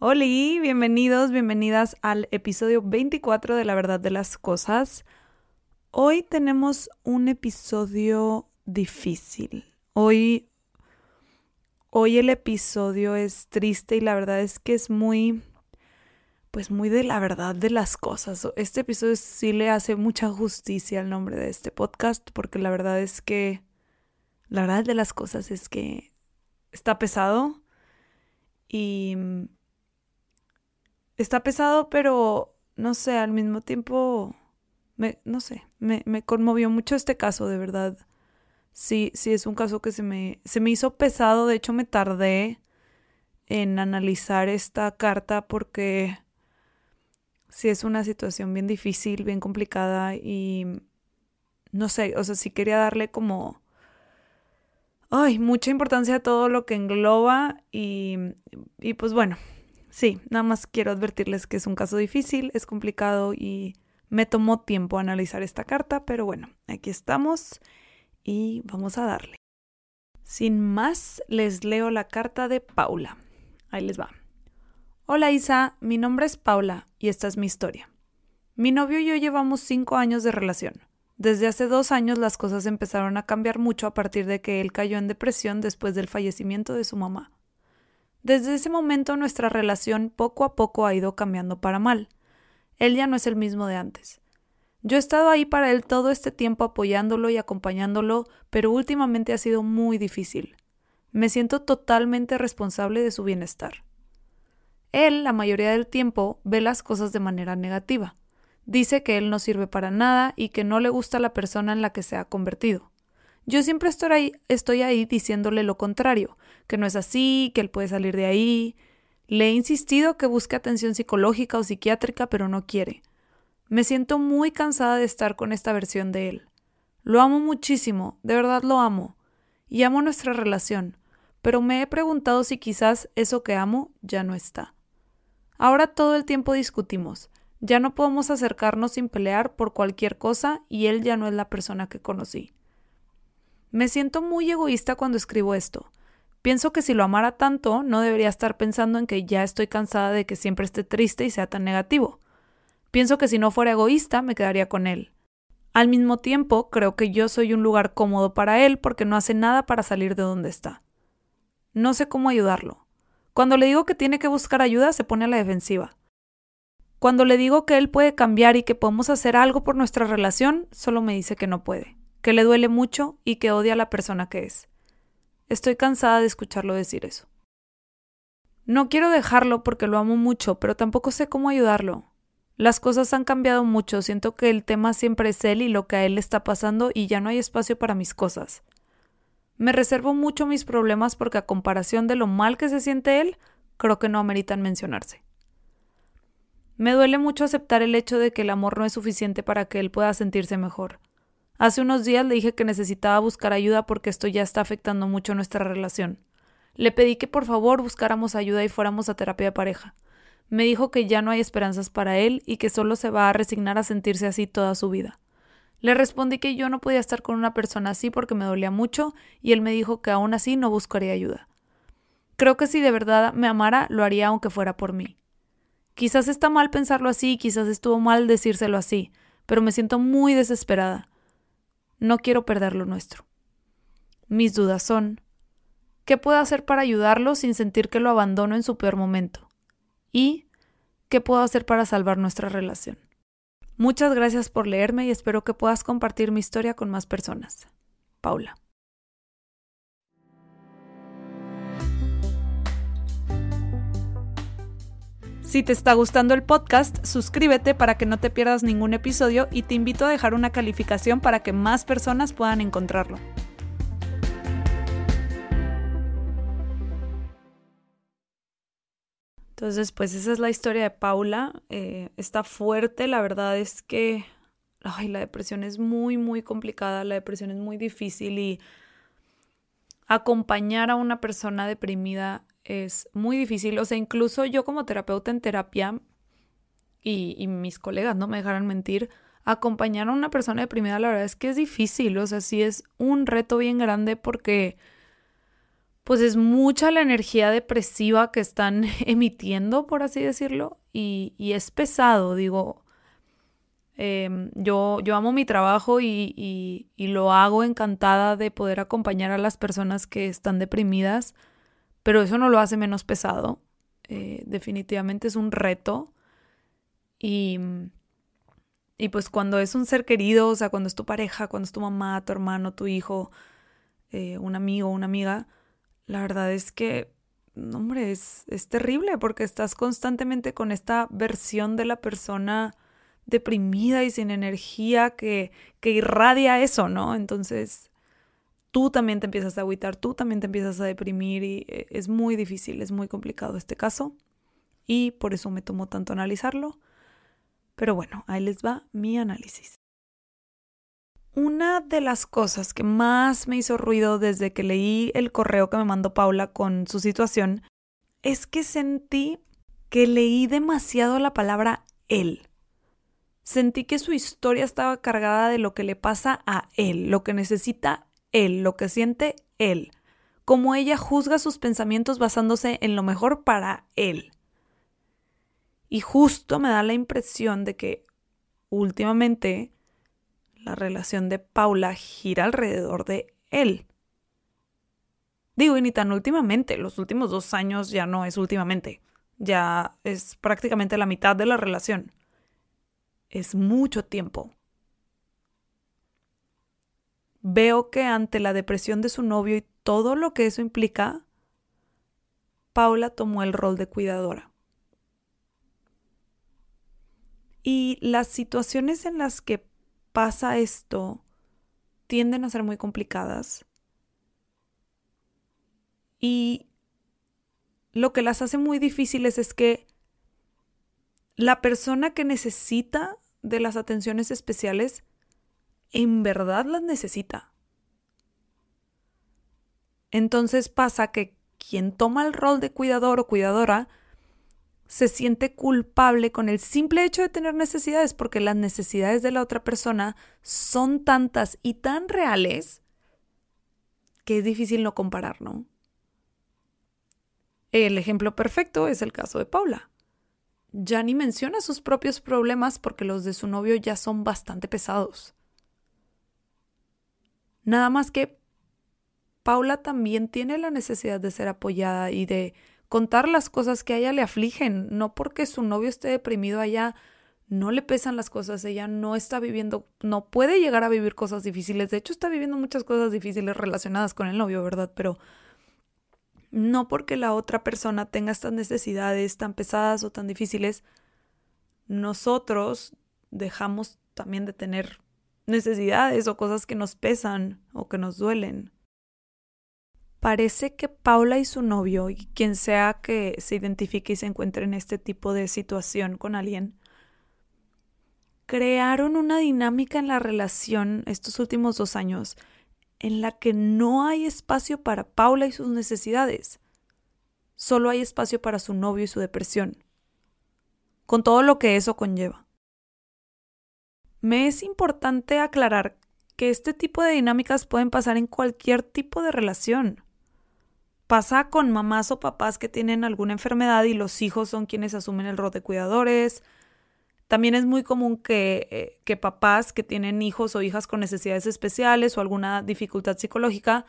Hola, bienvenidos, bienvenidas al episodio 24 de La Verdad de las Cosas. Hoy tenemos un episodio difícil. Hoy, hoy el episodio es triste y la verdad es que es muy, pues muy de la verdad de las cosas. Este episodio sí le hace mucha justicia al nombre de este podcast porque la verdad es que, la verdad de las cosas es que está pesado y está pesado, pero no sé, al mismo tiempo, me, no sé, me, me conmovió mucho este caso, de verdad. Sí, sí, es un caso que se me, se me hizo pesado, de hecho me tardé en analizar esta carta porque sí es una situación bien difícil, bien complicada y no sé, o sea, sí quería darle como, ay, mucha importancia a todo lo que engloba y, y pues bueno, Sí, nada más quiero advertirles que es un caso difícil, es complicado y me tomó tiempo analizar esta carta, pero bueno, aquí estamos y vamos a darle. Sin más, les leo la carta de Paula. Ahí les va. Hola Isa, mi nombre es Paula y esta es mi historia. Mi novio y yo llevamos cinco años de relación. Desde hace dos años las cosas empezaron a cambiar mucho a partir de que él cayó en depresión después del fallecimiento de su mamá. Desde ese momento nuestra relación poco a poco ha ido cambiando para mal. Él ya no es el mismo de antes. Yo he estado ahí para él todo este tiempo apoyándolo y acompañándolo, pero últimamente ha sido muy difícil. Me siento totalmente responsable de su bienestar. Él, la mayoría del tiempo, ve las cosas de manera negativa. Dice que él no sirve para nada y que no le gusta la persona en la que se ha convertido. Yo siempre estoy ahí, estoy ahí diciéndole lo contrario, que no es así, que él puede salir de ahí. Le he insistido que busque atención psicológica o psiquiátrica, pero no quiere. Me siento muy cansada de estar con esta versión de él. Lo amo muchísimo, de verdad lo amo. Y amo nuestra relación, pero me he preguntado si quizás eso que amo ya no está. Ahora todo el tiempo discutimos. Ya no podemos acercarnos sin pelear por cualquier cosa y él ya no es la persona que conocí. Me siento muy egoísta cuando escribo esto. Pienso que si lo amara tanto, no debería estar pensando en que ya estoy cansada de que siempre esté triste y sea tan negativo. Pienso que si no fuera egoísta, me quedaría con él. Al mismo tiempo, creo que yo soy un lugar cómodo para él porque no hace nada para salir de donde está. No sé cómo ayudarlo. Cuando le digo que tiene que buscar ayuda, se pone a la defensiva. Cuando le digo que él puede cambiar y que podemos hacer algo por nuestra relación, solo me dice que no puede que le duele mucho y que odia a la persona que es. Estoy cansada de escucharlo decir eso. No quiero dejarlo porque lo amo mucho, pero tampoco sé cómo ayudarlo. Las cosas han cambiado mucho, siento que el tema siempre es él y lo que a él le está pasando y ya no hay espacio para mis cosas. Me reservo mucho mis problemas porque a comparación de lo mal que se siente él, creo que no ameritan mencionarse. Me duele mucho aceptar el hecho de que el amor no es suficiente para que él pueda sentirse mejor. Hace unos días le dije que necesitaba buscar ayuda porque esto ya está afectando mucho nuestra relación. Le pedí que por favor buscáramos ayuda y fuéramos a terapia pareja. Me dijo que ya no hay esperanzas para él y que solo se va a resignar a sentirse así toda su vida. Le respondí que yo no podía estar con una persona así porque me dolía mucho y él me dijo que aún así no buscaría ayuda. Creo que si de verdad me amara, lo haría aunque fuera por mí. Quizás está mal pensarlo así, quizás estuvo mal decírselo así, pero me siento muy desesperada. No quiero perder lo nuestro. Mis dudas son, ¿qué puedo hacer para ayudarlo sin sentir que lo abandono en su peor momento? ¿Y qué puedo hacer para salvar nuestra relación? Muchas gracias por leerme y espero que puedas compartir mi historia con más personas. Paula. Si te está gustando el podcast, suscríbete para que no te pierdas ningún episodio y te invito a dejar una calificación para que más personas puedan encontrarlo. Entonces, pues esa es la historia de Paula. Eh, está fuerte, la verdad es que ay, la depresión es muy, muy complicada, la depresión es muy difícil y acompañar a una persona deprimida es muy difícil. O sea, incluso yo como terapeuta en terapia y, mis colegas no me dejarán mentir, acompañar a una persona deprimida la verdad es que es difícil. O sea, sí es un reto bien grande porque pues es mucha la energía depresiva que están emitiendo, por así decirlo, y, es pesado, digo. Em, yo, yo amo mi trabajo y, y, lo hago encantada de poder acompañar a las personas que están deprimidas pero eso no lo hace menos pesado. Eh, definitivamente es un reto. Y, y pues cuando es un ser querido, o sea, cuando es tu pareja, cuando es tu mamá, tu hermano, tu hijo, eh, un amigo, una amiga, la verdad es que, hombre, es, es terrible porque estás constantemente con esta versión de la persona deprimida y sin energía que, que irradia eso, ¿no? Entonces, tú también te empiezas a agüitar, tú también te empiezas a deprimir y eh, es muy difícil, es muy complicado este caso y por eso me tomó tanto analizarlo. Pero bueno, ahí les va mi análisis. Una de las cosas que más me hizo ruido desde que leí el correo que me mandó Paula con su situación es que sentí que leí demasiado la palabra él. Sentí que su historia estaba cargada de lo que le pasa a él, lo que necesita él, lo que siente él, cómo ella juzga sus pensamientos basándose en lo mejor para él. Y justo me da la impresión de que últimamente la relación de Paula gira alrededor de él. Digo, y ni tan últimamente, los últimos dos años ya no es últimamente, ya es prácticamente la mitad de la relación. Es mucho tiempo veo que ante la depresión de su novio y todo lo que eso implica, Paula tomó el rol de cuidadora. Y las situaciones en las que pasa esto tienden a ser muy complicadas. Y lo que las hace muy difíciles es que la persona que necesita de las atenciones especiales en verdad las necesita. Entonces pasa que quien toma el rol de cuidador o cuidadora se siente culpable con el simple hecho de tener necesidades, porque las necesidades de la otra persona son tantas y tan reales que es difícil no comparar, ¿no? El ejemplo perfecto es el caso de Paula. Ya ni menciona sus propios problemas porque los de su novio ya son bastante pesados. Nada más que Paula también tiene la necesidad de ser apoyada y de contar las cosas que a ella le afligen, no porque su novio esté deprimido allá no le pesan las cosas, ella no está viviendo, no puede llegar a vivir cosas difíciles, de hecho está viviendo muchas cosas difíciles relacionadas con el novio, ¿verdad? Pero no porque la otra persona tenga estas necesidades tan pesadas o tan difíciles, nosotros dejamos también de tener necesidades o cosas que nos pesan o que nos duelen. Parece que Paula y su novio, y quien sea que se identifique y se encuentre en este tipo de situación con alguien, crearon una dinámica en la relación estos últimos dos años en la que no hay espacio para Paula y sus necesidades. Solo hay espacio para su novio y su depresión, con todo lo que eso conlleva. Me es importante aclarar que este tipo de dinámicas pueden pasar en cualquier tipo de relación. Pasa con mamás o papás que tienen alguna enfermedad y los hijos son quienes asumen el rol de cuidadores. También es muy común que, eh, que papás que tienen hijos o hijas con necesidades especiales o alguna dificultad psicológica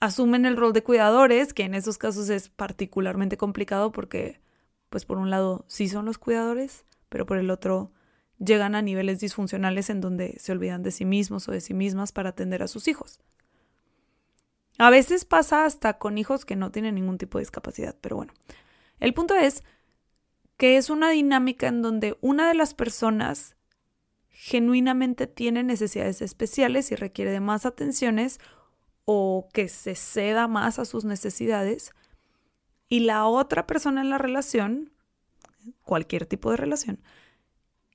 asumen el rol de cuidadores, que en esos casos es particularmente complicado porque, pues por un lado, sí son los cuidadores, pero por el otro, llegan a niveles disfuncionales en donde se olvidan de sí mismos o de sí mismas para atender a sus hijos. A veces pasa hasta con hijos que no tienen ningún tipo de discapacidad, pero bueno. El punto es que es una dinámica en donde una de las personas genuinamente tiene necesidades especiales y requiere de más atenciones o que se ceda más a sus necesidades y la otra persona en la relación, cualquier tipo de relación,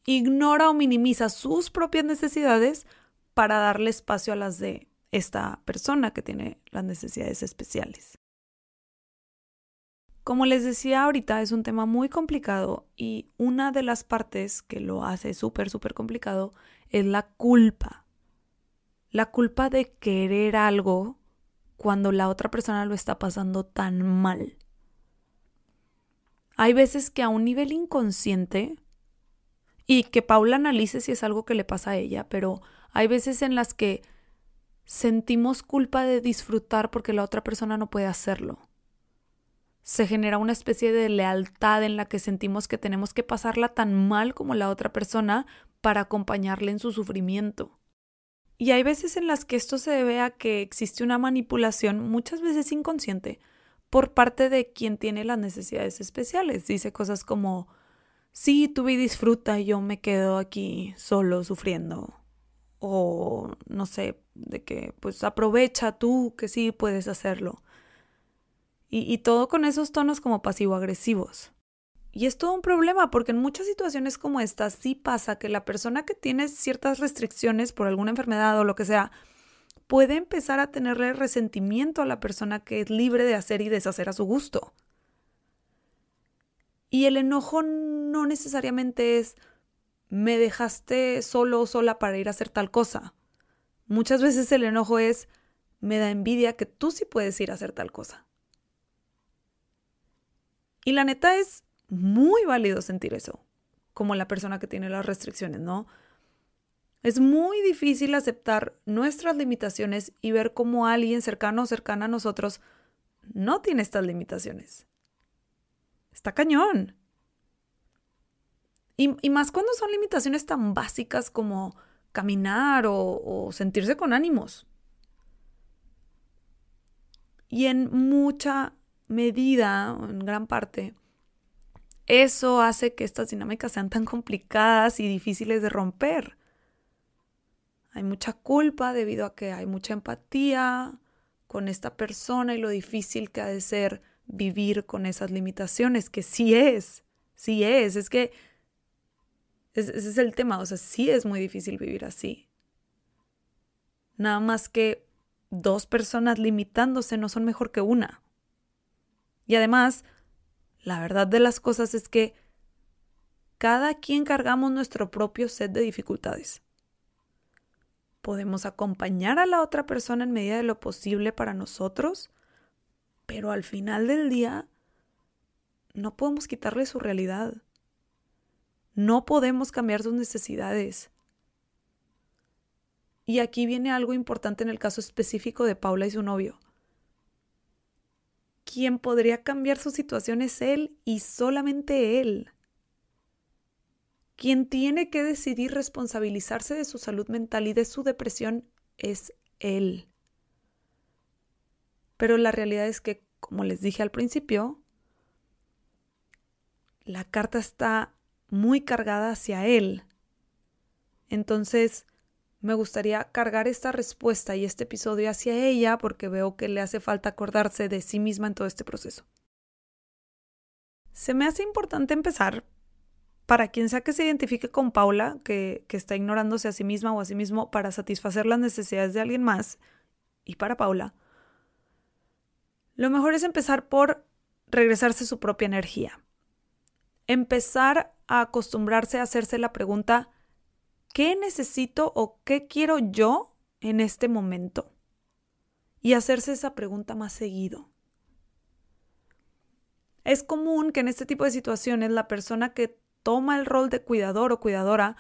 ignora o minimiza sus propias necesidades para darle espacio a las de esta persona que tiene las necesidades especiales. Como les decía ahorita, es un tema muy complicado y una de las partes que lo hace súper, súper complicado es la culpa. La culpa de querer algo cuando la otra persona lo está pasando tan mal. Hay veces que a un nivel inconsciente y que Paula analice si es algo que le pasa a ella, pero hay veces en las que sentimos culpa de disfrutar porque la otra persona no puede hacerlo. Se genera una especie de lealtad en la que sentimos que tenemos que pasarla tan mal como la otra persona para acompañarle en su sufrimiento. Y hay veces en las que esto se debe a que existe una manipulación, muchas veces inconsciente, por parte de quien tiene las necesidades especiales. Dice cosas como sí, tú y disfruta, yo me quedo aquí solo sufriendo. O no sé, de que pues aprovecha tú que sí puedes hacerlo. Y, y todo con esos tonos como pasivo-agresivos. Y es todo un problema porque en muchas situaciones como esta sí pasa que la persona que tiene ciertas restricciones por alguna enfermedad o lo que sea, puede empezar a tenerle resentimiento a la persona que es libre de hacer y deshacer a su gusto. Y el enojo no necesariamente es me dejaste solo o sola para ir a hacer tal cosa. Muchas veces el enojo es me da envidia que tú sí puedes ir a hacer tal cosa. Y la neta es muy válido sentir eso, como la persona que tiene las restricciones, ¿no? Es muy difícil aceptar nuestras limitaciones y ver cómo alguien cercano o cercana a nosotros no tiene estas limitaciones. Está cañón. Y, más cuando son limitaciones tan básicas como caminar o, o sentirse con ánimos. Y en mucha medida, en gran parte, eso hace que estas dinámicas sean tan complicadas y difíciles de romper. Hay mucha culpa debido a que hay mucha empatía con esta persona y lo difícil que ha de ser vivir con esas limitaciones, que sí es, sí es, es que ese es el tema, o sea, sí es muy difícil vivir así. Nada más que dos personas limitándose no son mejor que una. Y además, la verdad de las cosas es que cada quien cargamos nuestro propio set de dificultades. Podemos acompañar a la otra persona en medida de lo posible para nosotros, pero al final del día no podemos quitarle su realidad. No podemos cambiar sus necesidades. Y aquí viene algo importante en el caso específico de Paula y su novio. Quien podría cambiar su situación es él y solamente él. Quien tiene que decidir responsabilizarse de su salud mental y de su depresión es él. Pero la realidad es que, como les dije al principio, la carta está muy cargada hacia él. Entonces, me gustaría cargar esta respuesta y este episodio hacia ella porque veo que le hace falta acordarse de sí misma en todo este proceso. Se me hace importante empezar para quien sea que se identifique con Paula, que, está ignorándose a sí misma o a sí mismo para satisfacer las necesidades de alguien más, y para Paula, lo mejor es empezar por regresarse su propia energía. Empezar a acostumbrarse a hacerse la pregunta, ¿qué necesito o qué quiero yo en este momento? Y hacerse esa pregunta más seguido. Es común que en este tipo de situaciones la persona que toma el rol de cuidador o cuidadora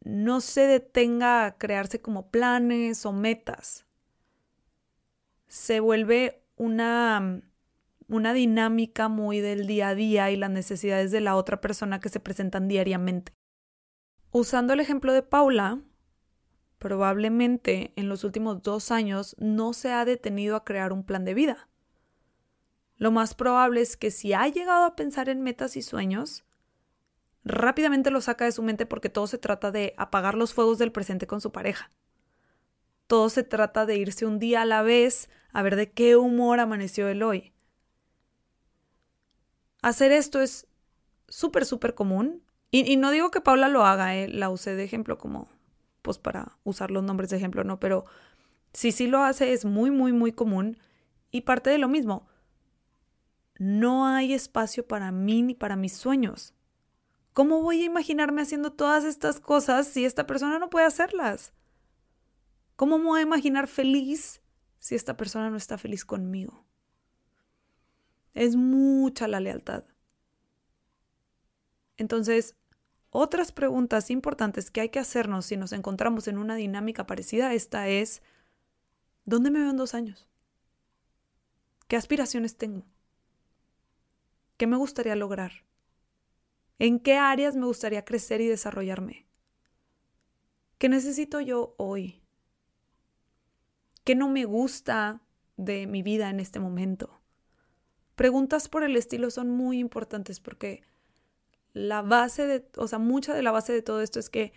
no se detenga a crearse como planes o metas. Se vuelve una, una dinámica muy del día a día y las necesidades de la otra persona que se presentan diariamente. Usando el ejemplo de Paula, probablemente en los últimos dos años no se ha detenido a crear un plan de vida. Lo más probable es que si ha llegado a pensar en metas y sueños, rápidamente lo saca de su mente porque todo se trata de apagar los fuegos del presente con su pareja. Todo se trata de irse un día a la vez a ver de qué humor amaneció él hoy. Hacer esto es súper, súper común. Y, no digo que Paula lo haga, eh, la usé de ejemplo como, pues para usar los nombres de ejemplo, no, pero si sí lo hace es muy, muy, muy común. Y parte de lo mismo, no hay espacio para mí ni para mis sueños. ¿Cómo voy a imaginarme haciendo todas estas cosas si esta persona no puede hacerlas? ¿Cómo me voy a imaginar feliz si esta persona no está feliz conmigo? Es mucha la lealtad. Entonces, otras preguntas importantes que hay que hacernos si nos encontramos en una dinámica parecida a esta es, ¿dónde me veo en dos años? ¿Qué aspiraciones tengo? ¿Qué me gustaría lograr? ¿En qué áreas me gustaría crecer y desarrollarme? ¿Qué necesito yo hoy? ¿Qué no me gusta de mi vida en este momento? Preguntas por el estilo son muy importantes porque la base de, o sea, mucha de la base de todo esto es que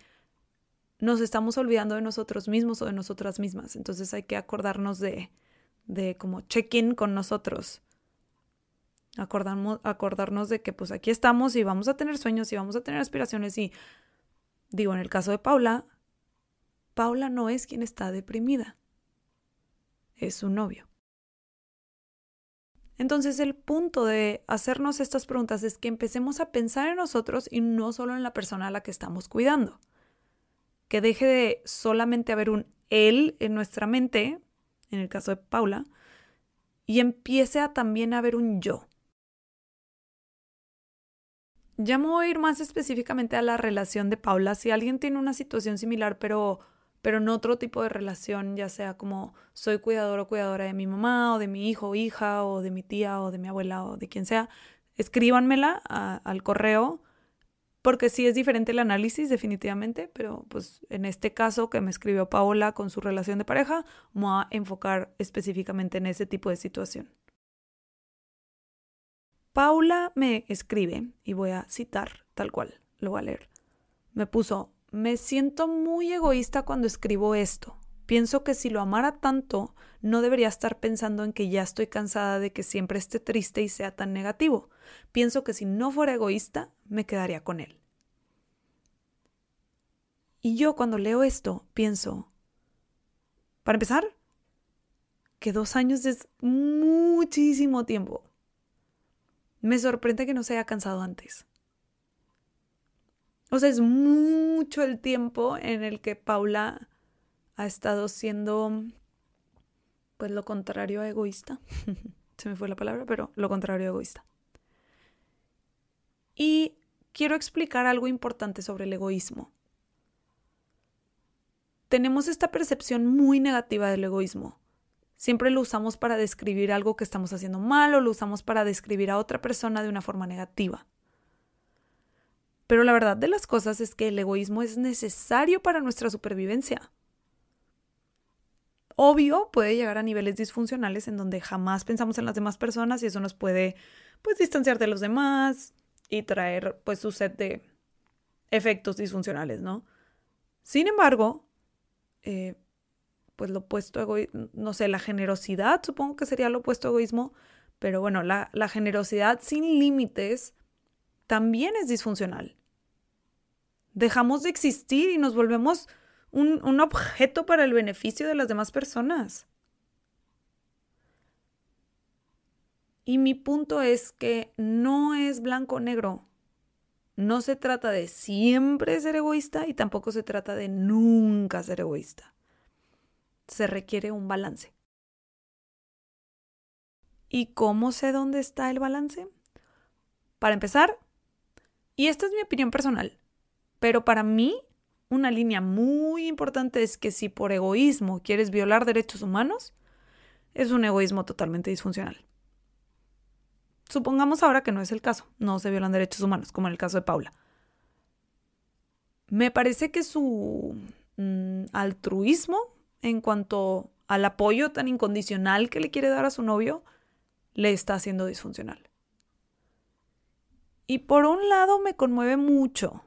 nos estamos olvidando de nosotros mismos o de nosotras mismas. Entonces hay que acordarnos de, de como check-in con nosotros. Acordarnos, acordarnos de que pues aquí estamos y vamos a tener sueños y vamos a tener aspiraciones y digo, en el caso de Paula, Paula no es quien está deprimida es su novio. Entonces el punto de hacernos estas preguntas es que empecemos a pensar en nosotros y no solo en la persona a la que estamos cuidando. Que deje de solamente haber un él en nuestra mente, en el caso de Paula, y empiece a también haber un yo. Voy a ir más específicamente a la relación de Paula. Si alguien tiene una situación similar, pero pero en otro tipo de relación, ya sea como soy cuidador o cuidadora de mi mamá o de mi hijo o hija o de mi tía o de mi abuela o de quien sea, escríbanmela al correo porque sí es diferente el análisis definitivamente, pero pues en este caso que me escribió Paola con su relación de pareja, vamos a enfocar específicamente en ese tipo de situación. Paula me escribe, y voy a citar tal cual, lo voy a leer. Me puso, me siento muy egoísta cuando escribo esto. Pienso que si lo amara tanto, no debería estar pensando en que ya estoy cansada de que siempre esté triste y sea tan negativo. Pienso que si no fuera egoísta, me quedaría con él. Y yo cuando leo esto, pienso, para empezar, que dos años es muchísimo tiempo. Me sorprende que no se haya cansado antes. O sea, es mucho el tiempo en el que Paula ha estado siendo, pues, lo contrario a egoísta. Se me fue la palabra, pero lo contrario a egoísta. Y quiero explicar algo importante sobre el egoísmo. Tenemos esta percepción muy negativa del egoísmo. Siempre lo usamos para describir algo que estamos haciendo mal o lo usamos para describir a otra persona de una forma negativa. Pero la verdad de las cosas es que el egoísmo es necesario para nuestra supervivencia. Obvio, puede llegar a niveles disfuncionales en donde jamás pensamos en las demás personas y eso nos puede pues distanciar de los demás y traer pues su set de efectos disfuncionales, ¿no? Sin embargo, eh, pues lo opuesto egoísmo, no sé, la generosidad supongo que sería lo opuesto a egoísmo, pero bueno, la generosidad sin límites también es disfuncional dejamos de existir y nos volvemos un, objeto para el beneficio de las demás personas. Y mi punto es que no es blanco o negro. No se trata de siempre ser egoísta y tampoco se trata de nunca ser egoísta. Se requiere un balance. ¿Y cómo sé dónde está el balance? Para empezar, y esta es mi opinión personal, pero para mí, una línea muy importante es que si por egoísmo quieres violar derechos humanos, es un egoísmo totalmente disfuncional. Supongamos ahora que no es el caso, no se violan derechos humanos, como en el caso de Paula. Me parece que su mm, altruismo en cuanto al apoyo tan incondicional que le quiere dar a su novio le está haciendo disfuncional. Y por un lado me conmueve mucho.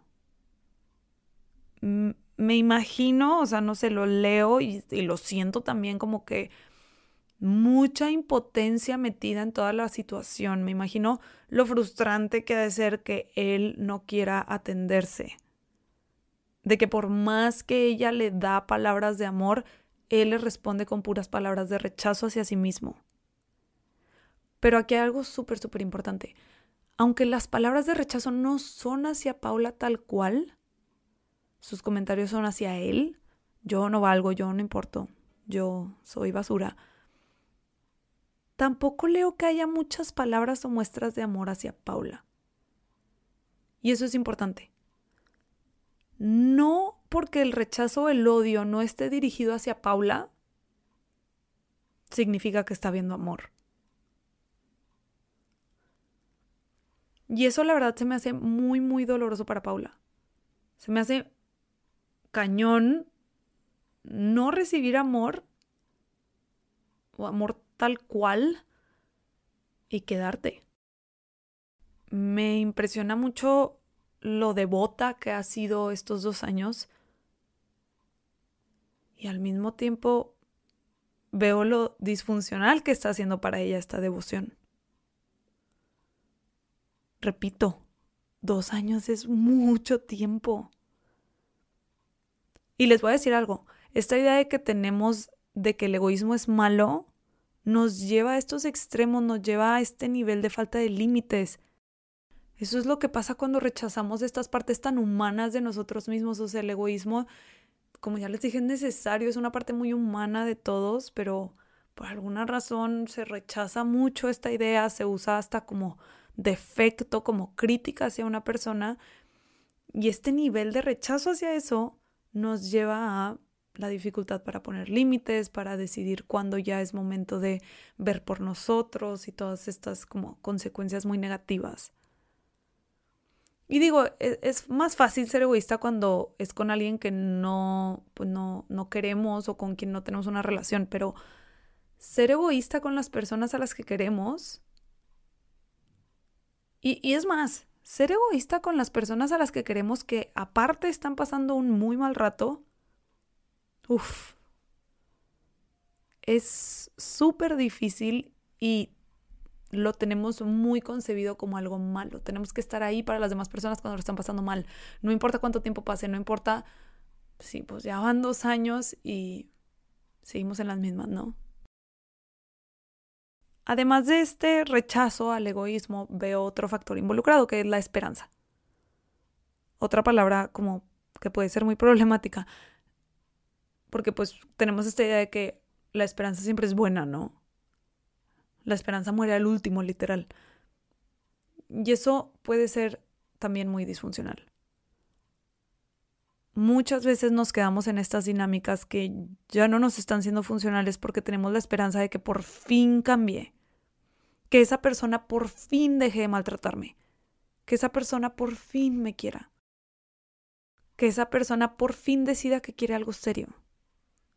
Me imagino, o sea, no sé, lo leo y, y lo siento también como que mucha impotencia metida en toda la situación. Me imagino lo frustrante que ha de ser que él no quiera atenderse. De que por más que ella le da palabras de amor, él le responde con puras palabras de rechazo hacia sí mismo. Pero aquí hay algo súper, súper importante. Aunque las palabras de rechazo no son hacia Paula tal cual, sus comentarios son hacia él. Yo no valgo, yo no importo, yo soy basura tampoco leo que haya muchas palabras o muestras de amor hacia Paula. Y eso es importante. No porque el rechazo o el odio no esté dirigido hacia Paula, significa que está viendo amor. Y eso la verdad se me hace muy, muy doloroso para Paula. Se me hace cañón no recibir amor o amor tal cual y quedarte. Me impresiona mucho lo devota que ha sido estos dos años y al mismo tiempo veo lo disfuncional que está haciendo para ella esta devoción. Repito, dos años es mucho tiempo. Y les voy a decir algo, esta idea de que tenemos de que el egoísmo es malo nos lleva a estos extremos, nos lleva a este nivel de falta de límites. Eso es lo que pasa cuando rechazamos estas partes tan humanas de nosotros mismos. O sea, el egoísmo, como ya les dije, es necesario, es una parte muy humana de todos, pero por alguna razón se rechaza mucho esta idea, se usa hasta como defecto, como crítica hacia una persona. Y este nivel de rechazo hacia eso nos lleva a la dificultad para poner límites, para decidir cuándo ya es momento de ver por nosotros y todas estas como consecuencias muy negativas. Y digo, es, es más fácil ser egoísta cuando es con alguien que no, pues no, no queremos o con quien no tenemos una relación, pero ser egoísta con las personas a las que queremos. Y es más, ser egoísta con las personas a las que queremos que aparte están pasando un muy mal rato, Uf. Es súper difícil y lo tenemos muy concebido como algo malo. Tenemos que estar ahí para las demás personas cuando lo están pasando mal. No importa cuánto tiempo pase, no importa. Sí, pues ya van dos años y seguimos en las mismas, ¿no? Además de este rechazo al egoísmo, veo otro factor involucrado, que es la esperanza. Otra palabra como que puede ser muy problemática porque pues tenemos esta idea de que la esperanza siempre es buena, ¿no? La esperanza muere al último, literal. Y eso puede ser también muy disfuncional. Muchas veces nos quedamos en estas dinámicas que ya no nos están siendo funcionales porque tenemos la esperanza de que por fin cambie, que esa persona por fin deje de maltratarme, que esa persona por fin me quiera, que esa persona por fin decida que quiere algo serio.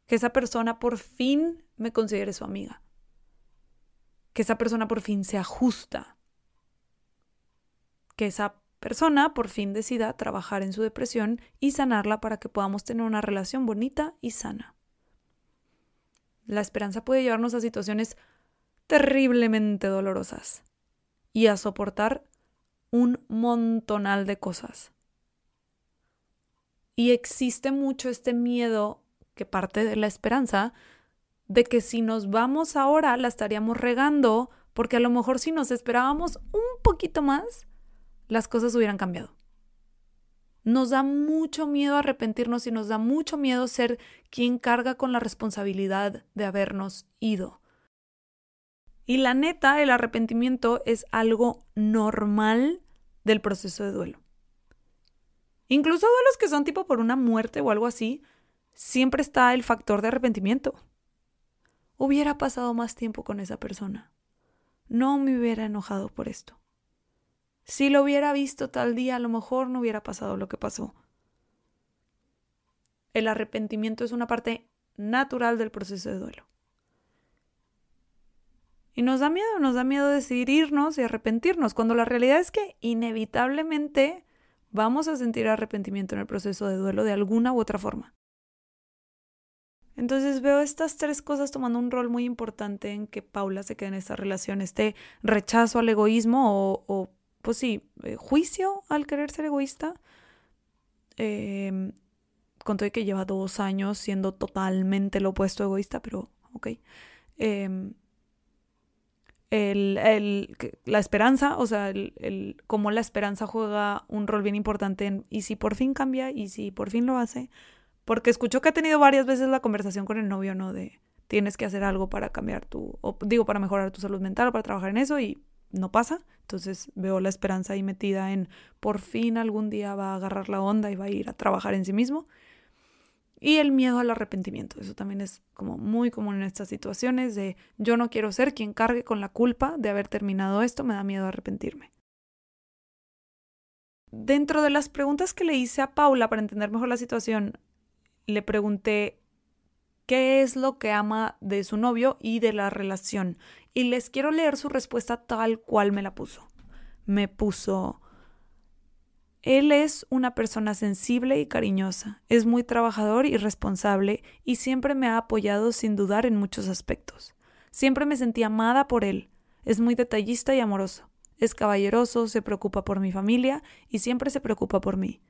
Que esa persona por fin me considere su amiga, que esa persona por fin sea justa, que esa persona por fin decida trabajar en su depresión y sanarla para que podamos tener una relación bonita y sana. La esperanza puede llevarnos a situaciones terriblemente dolorosas y a soportar un montonal de cosas. Y existe mucho este miedo que parte de la esperanza de que si nos vamos ahora la estaríamos regando porque a lo mejor si nos esperábamos un poquito más, las cosas hubieran cambiado. Nos da mucho miedo arrepentirnos y nos da mucho miedo ser quien carga con la responsabilidad de habernos ido. Y la neta, el arrepentimiento es algo normal del proceso de duelo. Incluso duelos que son tipo por una muerte o algo así, siempre está el factor de arrepentimiento. Hubiera pasado más tiempo con esa persona. No me hubiera enojado por esto. Si lo hubiera visto tal día, a lo mejor no hubiera pasado lo que pasó. el arrepentimiento es una parte natural del proceso de duelo. Y nos da miedo, nos da miedo decidir irnos y arrepentirnos, cuando la realidad es que inevitablemente vamos a sentir arrepentimiento en el proceso de duelo de alguna u otra forma. Entonces veo estas tres cosas tomando un rol muy importante en que Paula se quede en esta relación, este rechazo al egoísmo o, pues sí, eh, juicio al querer ser egoísta. Eh, con todo que lleva dos años siendo totalmente lo opuesto egoísta, pero ok. Em, el, la esperanza, o sea, el, el, cómo la esperanza juega un rol bien importante en, y si por fin cambia y si por fin lo hace, porque escucho que ha tenido varias veces la conversación con el novio, ¿no? De tienes que hacer algo para cambiar tu, o digo, para mejorar tu salud mental, para trabajar en eso y no pasa. Entonces veo la esperanza ahí metida en por fin algún día va a agarrar la onda y va a ir a trabajar en sí mismo. Y el miedo al arrepentimiento. Eso también es como muy común en estas situaciones de yo no quiero ser quien cargue con la culpa de haber terminado esto, me da miedo arrepentirme. Dentro de las preguntas que le hice a Paula para entender mejor la situación, le pregunté qué es lo que ama de su novio y de la relación. Y les quiero leer su respuesta tal cual me la puso. Me puso, él es una persona sensible y cariñosa, es muy trabajador y responsable y siempre me ha apoyado sin dudar en muchos aspectos. Siempre me sentí amada por él, es muy detallista y amoroso, es caballeroso, se preocupa por mi familia y siempre se preocupa por mí.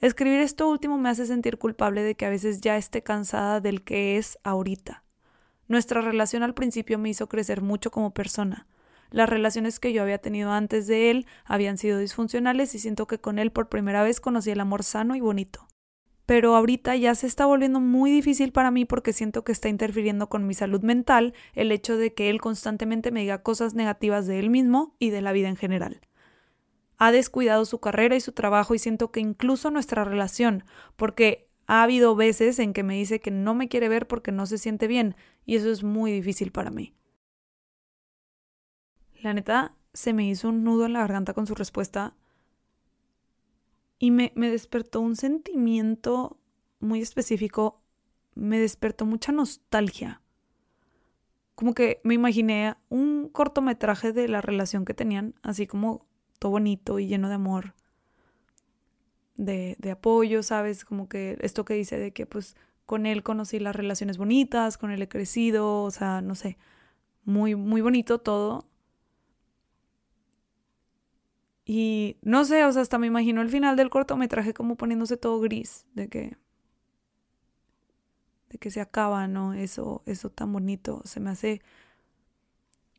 Escribir esto último me hace sentir culpable de que a veces ya esté cansada del que es ahorita. Nuestra relación al principio me hizo crecer mucho como persona. Las relaciones que yo había tenido antes de él habían sido disfuncionales y siento que con él por primera vez conocí el amor sano y bonito. Pero ahorita ya se está volviendo muy difícil para mí porque siento que está interfiriendo con mi salud mental el hecho de que él constantemente me diga cosas negativas de él mismo y de la vida en general ha descuidado su carrera y su trabajo y siento que incluso nuestra relación, porque ha habido veces en que me dice que no me quiere ver porque no se siente bien y eso es muy difícil para mí. La neta, se me hizo un nudo en la garganta con su respuesta y me, me despertó un sentimiento muy específico, me despertó mucha nostalgia. Como que me imaginé un cortometraje de la relación que tenían, así como todo bonito y lleno de amor, de, de apoyo, ¿sabes? Como que esto que dice de que pues con él conocí las relaciones bonitas, con él he crecido, o sea, no sé, muy, muy bonito todo. Y no sé, o sea, hasta me imagino el final del cortometraje como poniéndose todo gris, de que de que se acaba, ¿no? Eso, eso tan bonito. Se me hace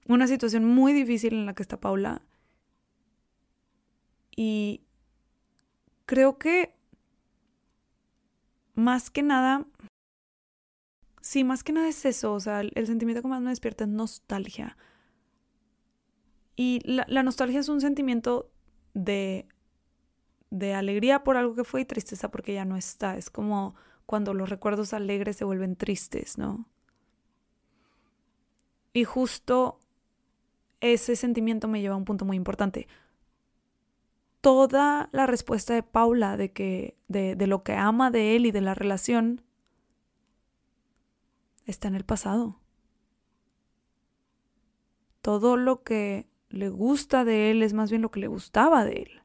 una situación muy difícil en la que está Paula. Y creo que más que nada, sí, más que nada es eso, o sea, el, sentimiento que más me despierta es nostalgia. Y la, la nostalgia es un sentimiento de, de alegría por algo que fue y tristeza porque ya no está. Es como cuando los recuerdos alegres se vuelven tristes, ¿no? Y justo ese sentimiento me lleva a un punto muy importante toda la respuesta de Paula de que de, de, lo que ama de él y de la relación está en el pasado. Todo lo que le gusta de él es más bien lo que le gustaba de él.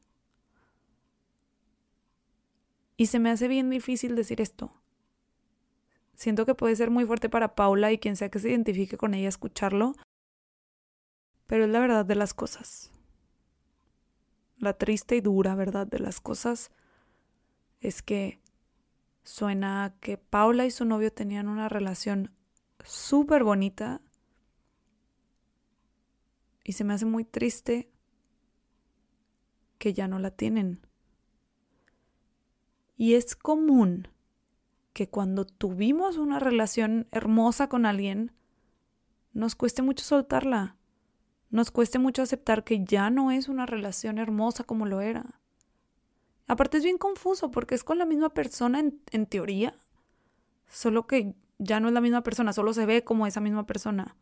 Y se me hace bien difícil decir esto. Siento que puede ser muy fuerte para Paula y quien sea que se identifique con ella escucharlo, pero es la verdad de las cosas la triste y dura verdad de las cosas es que suena que Paula y su novio tenían una relación súper bonita y se me hace muy triste que ya no la tienen. Y es común que cuando tuvimos una relación hermosa con alguien, nos cueste mucho soltarla nos cueste mucho aceptar que ya no es una relación hermosa como lo era. Aparte es bien confuso porque es con la misma persona en, teoría, solo que ya no es la misma persona, solo se ve como esa misma persona.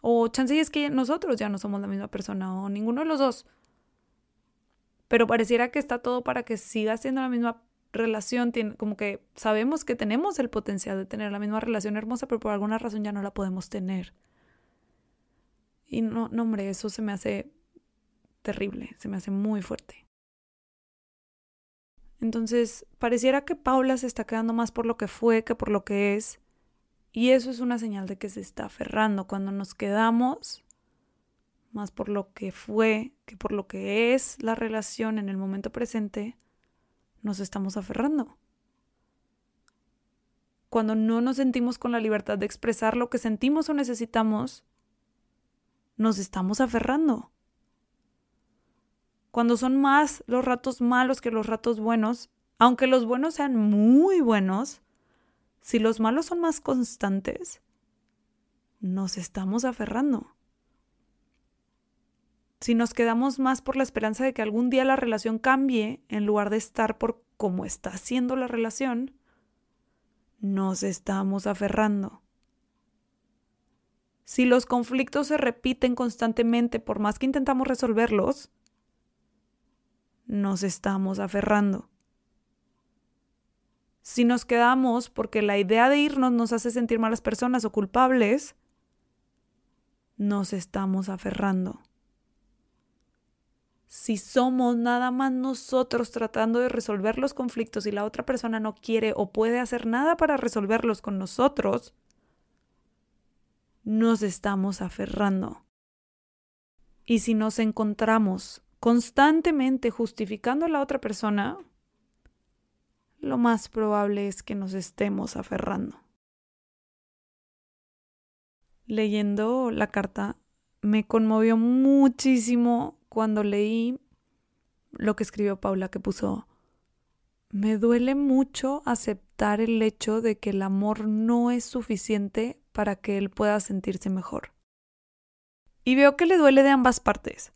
O chance es que nosotros ya no somos la misma persona, o ninguno de los dos. Pero pareciera que está todo para que siga siendo la misma relación, como que sabemos que tenemos el potencial de tener la misma relación hermosa, pero por alguna razón ya no la podemos tener. Y no, no, hombre, eso se me hace terrible, se me hace muy fuerte. Entonces, pareciera que Paula se está quedando más por lo que fue que por lo que es. Y eso es una señal de que se está aferrando. Cuando nos quedamos más por lo que fue que por lo que es la relación en el momento presente, nos estamos aferrando. Cuando no nos sentimos con la libertad de expresar lo que sentimos o necesitamos, nos estamos aferrando. Cuando son más los ratos malos que los ratos buenos, aunque los buenos sean muy buenos, si los malos son más constantes, nos estamos aferrando. Si nos quedamos más por la esperanza de que algún día la relación cambie en lugar de estar por cómo está siendo la relación, nos estamos aferrando. Si los conflictos se repiten constantemente por más que intentamos resolverlos, nos estamos aferrando. Si nos quedamos porque la idea de irnos nos hace sentir malas personas o culpables, nos estamos aferrando. Si somos nada más nosotros tratando de resolver los conflictos y la otra persona no quiere o puede hacer nada para resolverlos con nosotros, nos estamos aferrando. Y si nos encontramos constantemente justificando a la otra persona, lo más probable es que nos estemos aferrando. Leyendo la carta, me conmovió muchísimo cuando leí lo que escribió Paula, que puso, me duele mucho aceptar el hecho de que el amor no es suficiente para que él pueda sentirse mejor. Y veo que le duele de ambas partes.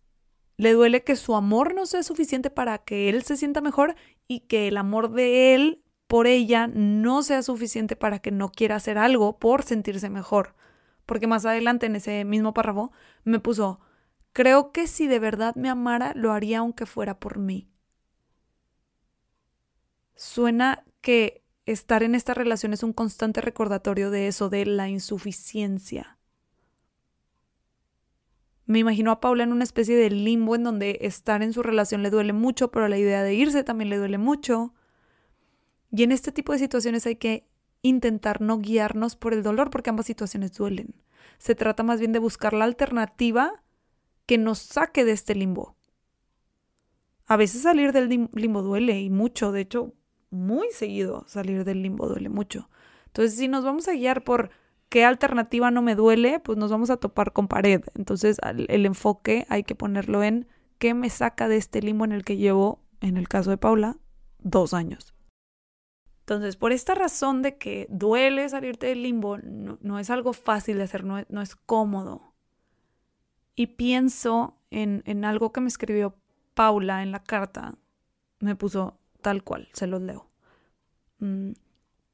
Le duele que su amor no sea suficiente para que él se sienta mejor y que el amor de él por ella no sea suficiente para que no quiera hacer algo por sentirse mejor. Porque más adelante en ese mismo párrafo me puso, creo que si de verdad me amara lo haría aunque fuera por mí. Suena que estar en esta relación es un constante recordatorio de eso, de la insuficiencia. Me imagino a Paula en una especie de limbo en donde estar en su relación le duele mucho, pero la idea de irse también le duele mucho. Y en este tipo de situaciones hay que intentar no guiarnos por el dolor, porque ambas situaciones duelen. Se trata más bien de buscar la alternativa que nos saque de este limbo. A veces salir del limbo duele y mucho, de hecho, muy seguido salir del limbo duele mucho. Entonces, si nos vamos a guiar por qué alternativa no me duele, pues nos vamos a topar con pared. Entonces, el enfoque hay que ponerlo en qué me saca de este limbo en el que llevo, en el caso de Paula, dos años. Entonces, por esta razón de que duele salirte del limbo, no, es algo fácil de hacer, no, no, es cómodo. Y pienso en, en algo que me escribió Paula en la carta. Me puso tal cual, se los leo. Mm,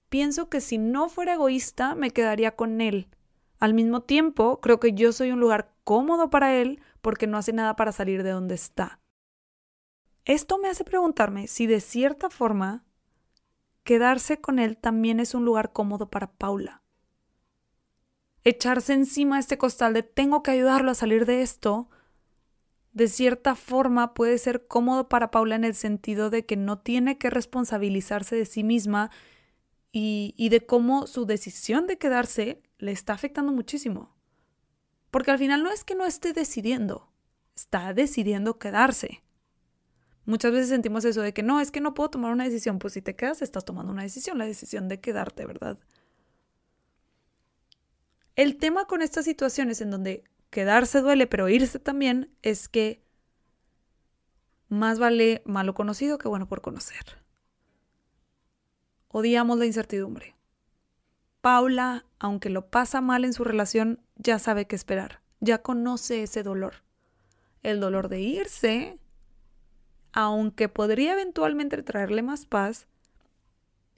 pienso que si no fuera egoísta, me quedaría con él. Al mismo tiempo, creo que yo soy un lugar cómodo para él porque no hace nada para salir de donde está. Esto me hace preguntarme si de cierta forma quedarse con él también es un lugar cómodo para Paula. Echarse encima este costal de tengo que ayudarlo a salir de esto de cierta forma puede ser cómodo para Paula en el sentido de que no tiene que responsabilizarse de sí misma y, y, de cómo su decisión de quedarse le está afectando muchísimo. Porque al final no es que no esté decidiendo, está decidiendo quedarse. Muchas veces sentimos eso de que no, es que no puedo tomar una decisión. Pues si te quedas, estás tomando una decisión, la decisión de quedarte, ¿verdad? El tema con estas situaciones en donde quedarse duele, pero irse también, es que más vale malo conocido que bueno por conocer. Odiamos la incertidumbre. Paula, aunque lo pasa mal en su relación, ya sabe qué esperar, ya conoce ese dolor. El dolor de irse, aunque podría eventualmente traerle más paz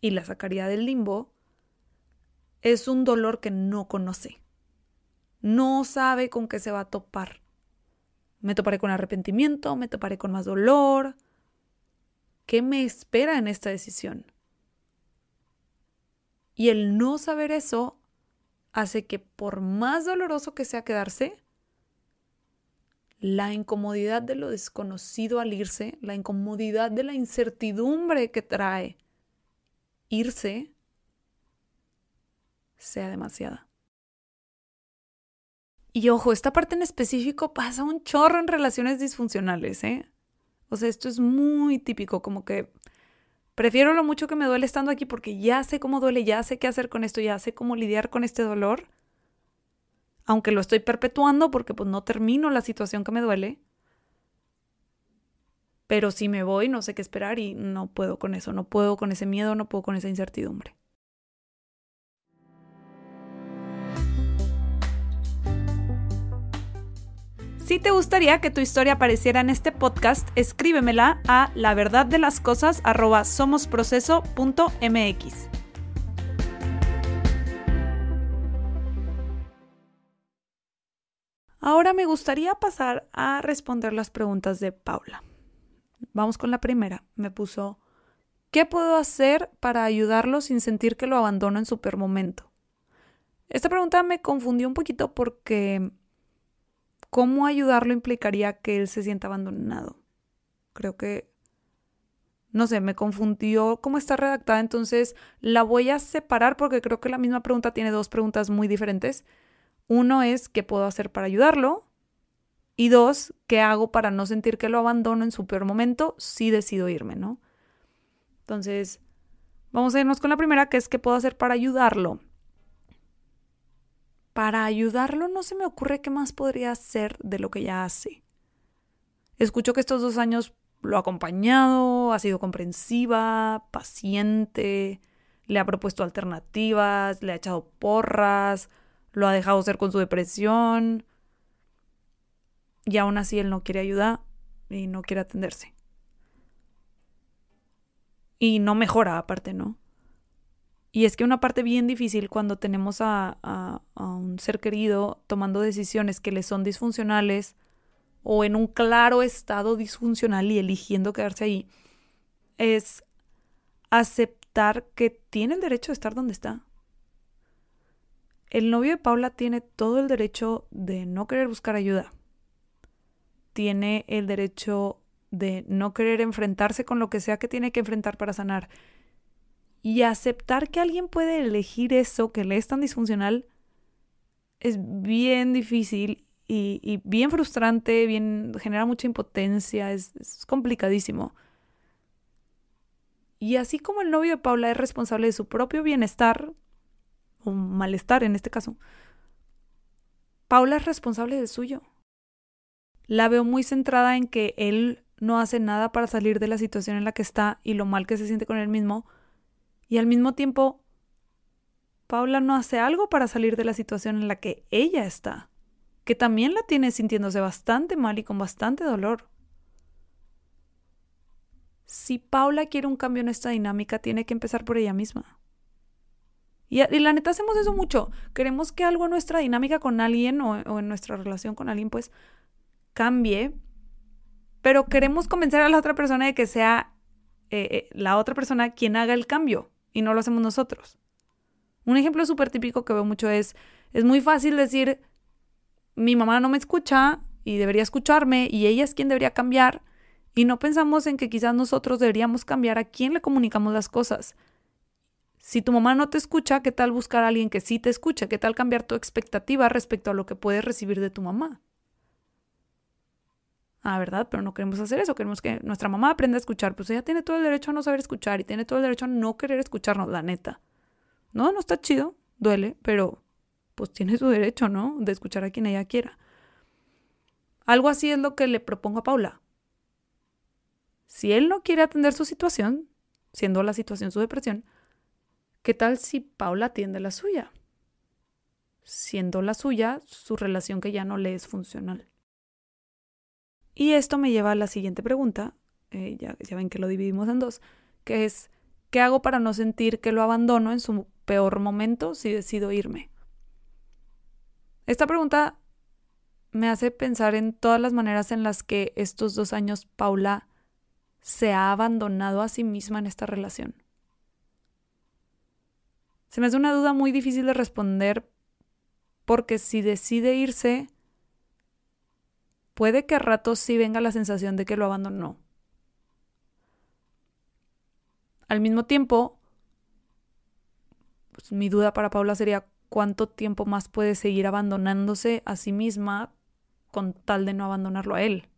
y la sacaría del limbo, es un dolor que no conoce no sabe con qué se va a topar. Me toparé con arrepentimiento, me toparé con más dolor. ¿Qué me espera en esta decisión? Y el no saber eso hace que por más doloroso que sea quedarse, la incomodidad de lo desconocido al irse, la incomodidad de la incertidumbre que trae irse, sea demasiada. Y ojo, esta parte en específico pasa un chorro en relaciones disfuncionales, ¿eh? O sea, esto es muy típico, como que prefiero lo mucho que me duele estando aquí porque ya sé cómo duele, ya sé qué hacer con esto, ya sé cómo lidiar con este dolor, aunque lo estoy perpetuando porque pues no termino la situación que me duele. Pero si me voy, no sé qué esperar y no puedo con eso, no puedo con ese miedo, no puedo con esa incertidumbre. Si te gustaría que tu historia apareciera en este podcast, escríbemela a la verdad de las cosas. Ahora me gustaría pasar a responder las preguntas de Paula. Vamos con la primera. Me puso, ¿qué puedo hacer para ayudarlo sin sentir que lo abandono en su peor momento? Esta pregunta me confundió un poquito porque ¿cómo ayudarlo implicaría que él se sienta abandonado? Creo que, no sé, me confundió cómo está redactada, entonces la voy a separar porque creo que la misma pregunta tiene dos preguntas muy diferentes. Uno es, ¿qué puedo hacer para ayudarlo? Y dos, ¿qué hago para no sentir que lo abandono en su peor momento si decido irme, ¿no? Entonces, vamos a irnos con la primera, que es qué puedo hacer para ayudarlo para ayudarlo no se me ocurre qué más podría hacer de lo que ya hace. Escucho que estos dos años lo ha acompañado, ha sido comprensiva, paciente, le ha propuesto alternativas, le ha echado porras, lo ha dejado ser con su depresión. Y aún así él no quiere ayuda y no quiere atenderse. Y no mejora aparte, ¿no? Y es que una parte bien difícil cuando tenemos a, un ser querido tomando decisiones que le son disfuncionales o en un claro estado disfuncional y eligiendo quedarse ahí, es aceptar que tiene el derecho de estar donde está. El novio de Paula tiene todo el derecho de no querer buscar ayuda. Tiene el derecho de no querer enfrentarse con lo que sea que tiene que enfrentar para sanar. Y aceptar que alguien puede elegir eso que le es tan disfuncional es bien difícil y, bien frustrante, bien, genera mucha impotencia, es, es complicadísimo. Y así como el novio de Paula es responsable de su propio bienestar, o malestar en este caso, Paula es responsable del suyo. La veo muy centrada en que él no hace nada para salir de la situación en la que está y lo mal que se siente con él mismo, y al mismo tiempo, Paula no hace algo para salir de la situación en la que ella está, que también la tiene sintiéndose bastante mal y con bastante dolor. Si Paula quiere un cambio en esta dinámica, tiene que empezar por ella misma. Y, la neta hacemos eso mucho. Queremos que algo en nuestra dinámica con alguien o, en nuestra relación con alguien pues cambie, pero queremos convencer a la otra persona de que sea eh, eh, la otra persona quien haga el cambio y no lo hacemos nosotros. Un ejemplo súper típico que veo mucho es, es muy fácil decir, mi mamá no me escucha y debería escucharme y ella es quien debería cambiar y no pensamos en que quizás nosotros deberíamos cambiar a quién le comunicamos las cosas. Si tu mamá no te escucha, ¿qué tal buscar a alguien que sí te escuche? ¿Qué tal cambiar tu expectativa respecto a lo que puedes recibir de tu mamá? Ah, ¿verdad? Pero no queremos hacer eso. Queremos que nuestra mamá aprenda a escuchar. Pues ella tiene todo el derecho a no saber escuchar y tiene todo el derecho a no querer escucharnos, la neta. No, no está chido, duele, pero pues tiene su derecho, ¿no? De escuchar a quien ella quiera. Algo así es lo que le propongo a Paula. Si él no quiere atender su situación, siendo la situación su depresión, ¿qué tal si Paula atiende la suya? Siendo la suya su relación que ya no le es funcional. Y esto me lleva a la siguiente pregunta, eh, ya, ya ven que lo dividimos en dos, que es, ¿qué hago para no sentir que lo abandono en su peor momento si decido irme? Esta pregunta me hace pensar en todas las maneras en las que estos dos años Paula se ha abandonado a sí misma en esta relación? Se me hace una duda muy difícil de responder porque si decide irse, puede que a ratos sí venga la sensación de que lo abandonó. Al mismo tiempo, pues, mi duda para Paula sería cuánto tiempo más puede seguir abandonándose a sí misma con tal de no abandonarlo a él.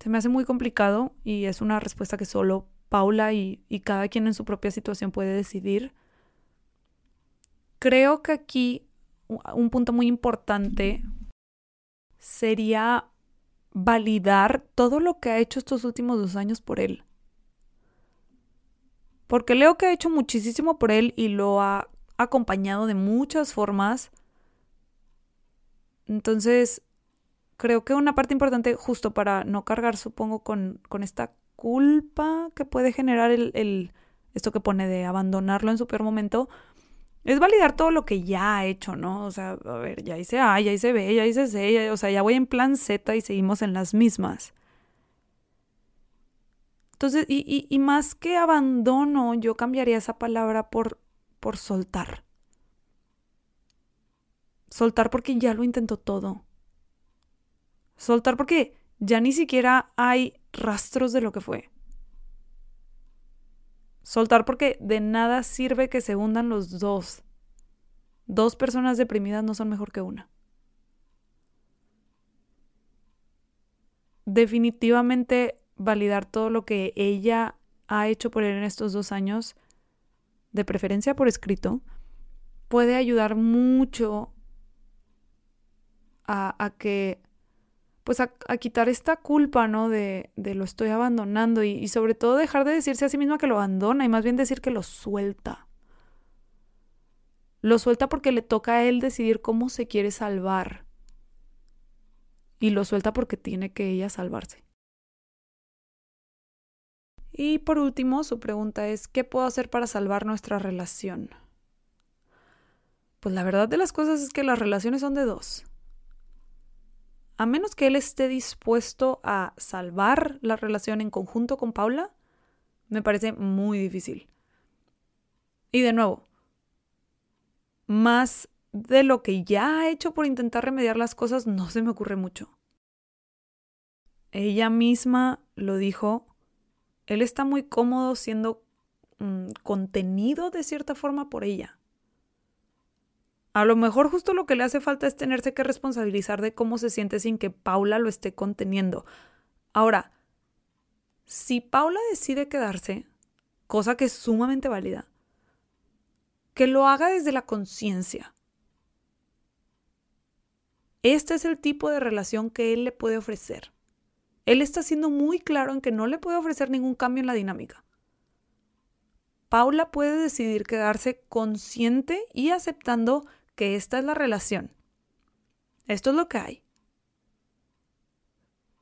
Se me hace muy complicado y es una respuesta que solo Paula y, y cada quien en su propia situación puede decidir. Creo que aquí un punto muy importante sería validar todo lo que ha hecho estos últimos dos años por él. Porque Leo que ha hecho muchísimo por él y lo ha acompañado de muchas formas. Entonces, creo que una parte importante, justo para no cargar, supongo, con, con esta culpa que puede generar el, el, esto que pone de abandonarlo en su peor momento, es validar todo lo que ya ha hecho, ¿no? O sea, a ver, ya hice A, ya hice B, ya hice C, o sea, ya voy en plan Z y seguimos en las mismas. Entonces, y, más que abandono, yo cambiaría esa palabra por, por soltar. Soltar porque ya lo intentó todo. Soltar porque ya ni siquiera hay rastros de lo que fue. Soltar porque de nada sirve que se hundan los dos. Dos personas deprimidas no son mejor que una. Definitivamente validar todo lo que ella ha hecho por él en estos dos años, de preferencia por escrito, puede ayudar mucho a, que pues a, quitar esta culpa, ¿no? De, de lo estoy abandonando y, y, sobre todo dejar de decirse a sí misma que lo abandona y más bien decir que lo suelta. Lo suelta porque le toca a él decidir cómo se quiere salvar. Y lo suelta porque tiene que ella salvarse. Y por último, su pregunta es, ¿qué puedo hacer para salvar nuestra relación? Pues la verdad de las cosas es que las relaciones son de dos a menos que él esté dispuesto a salvar la relación en conjunto con Paula, me parece muy difícil. Y de nuevo, más de lo que ya ha hecho por intentar remediar las cosas, no se me ocurre mucho. Ella misma lo dijo, él está muy cómodo siendo mm, contenido de cierta forma por ella. A lo mejor justo lo que le hace falta es tenerse que responsabilizar de cómo se siente sin que Paula lo esté conteniendo. Ahora, si Paula decide quedarse, cosa que es sumamente válida, que lo haga desde la conciencia. Este es el tipo de relación que él le puede ofrecer. Él está siendo muy claro en que no le puede ofrecer ningún cambio en la dinámica. Paula puede decidir quedarse consciente y aceptando que esta es la relación. Esto es lo que hay.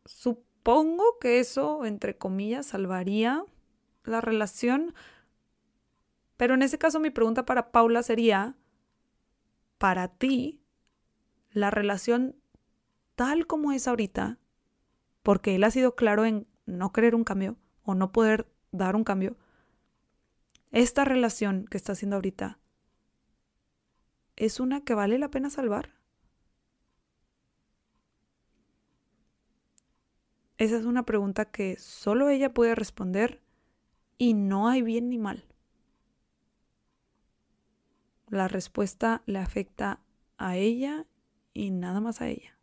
Supongo que eso, entre comillas, salvaría la relación. Pero en ese caso mi pregunta para Paula sería, para ti, la relación tal como es ahorita, porque él ha sido claro en no querer un cambio o no poder dar un cambio, esta relación que está haciendo ahorita, ¿es una que vale la pena salvar? Esa es una pregunta que solo ella puede responder y no hay bien ni mal. La respuesta le afecta a ella y nada más a ella.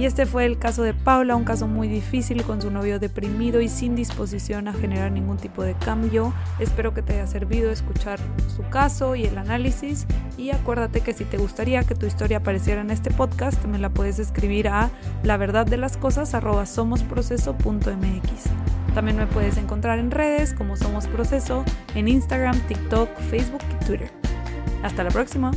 Y este fue el caso de Paula, un caso muy difícil con su novio deprimido y sin disposición a generar ningún tipo de cambio. Espero que te haya servido escuchar su caso y el análisis. Y acuérdate que si te gustaría que tu historia apareciera en este podcast, me la puedes escribir a la verdad de las cosas. También me puedes encontrar en redes como Somos Proceso, en Instagram, TikTok, Facebook y Twitter. Hasta la próxima.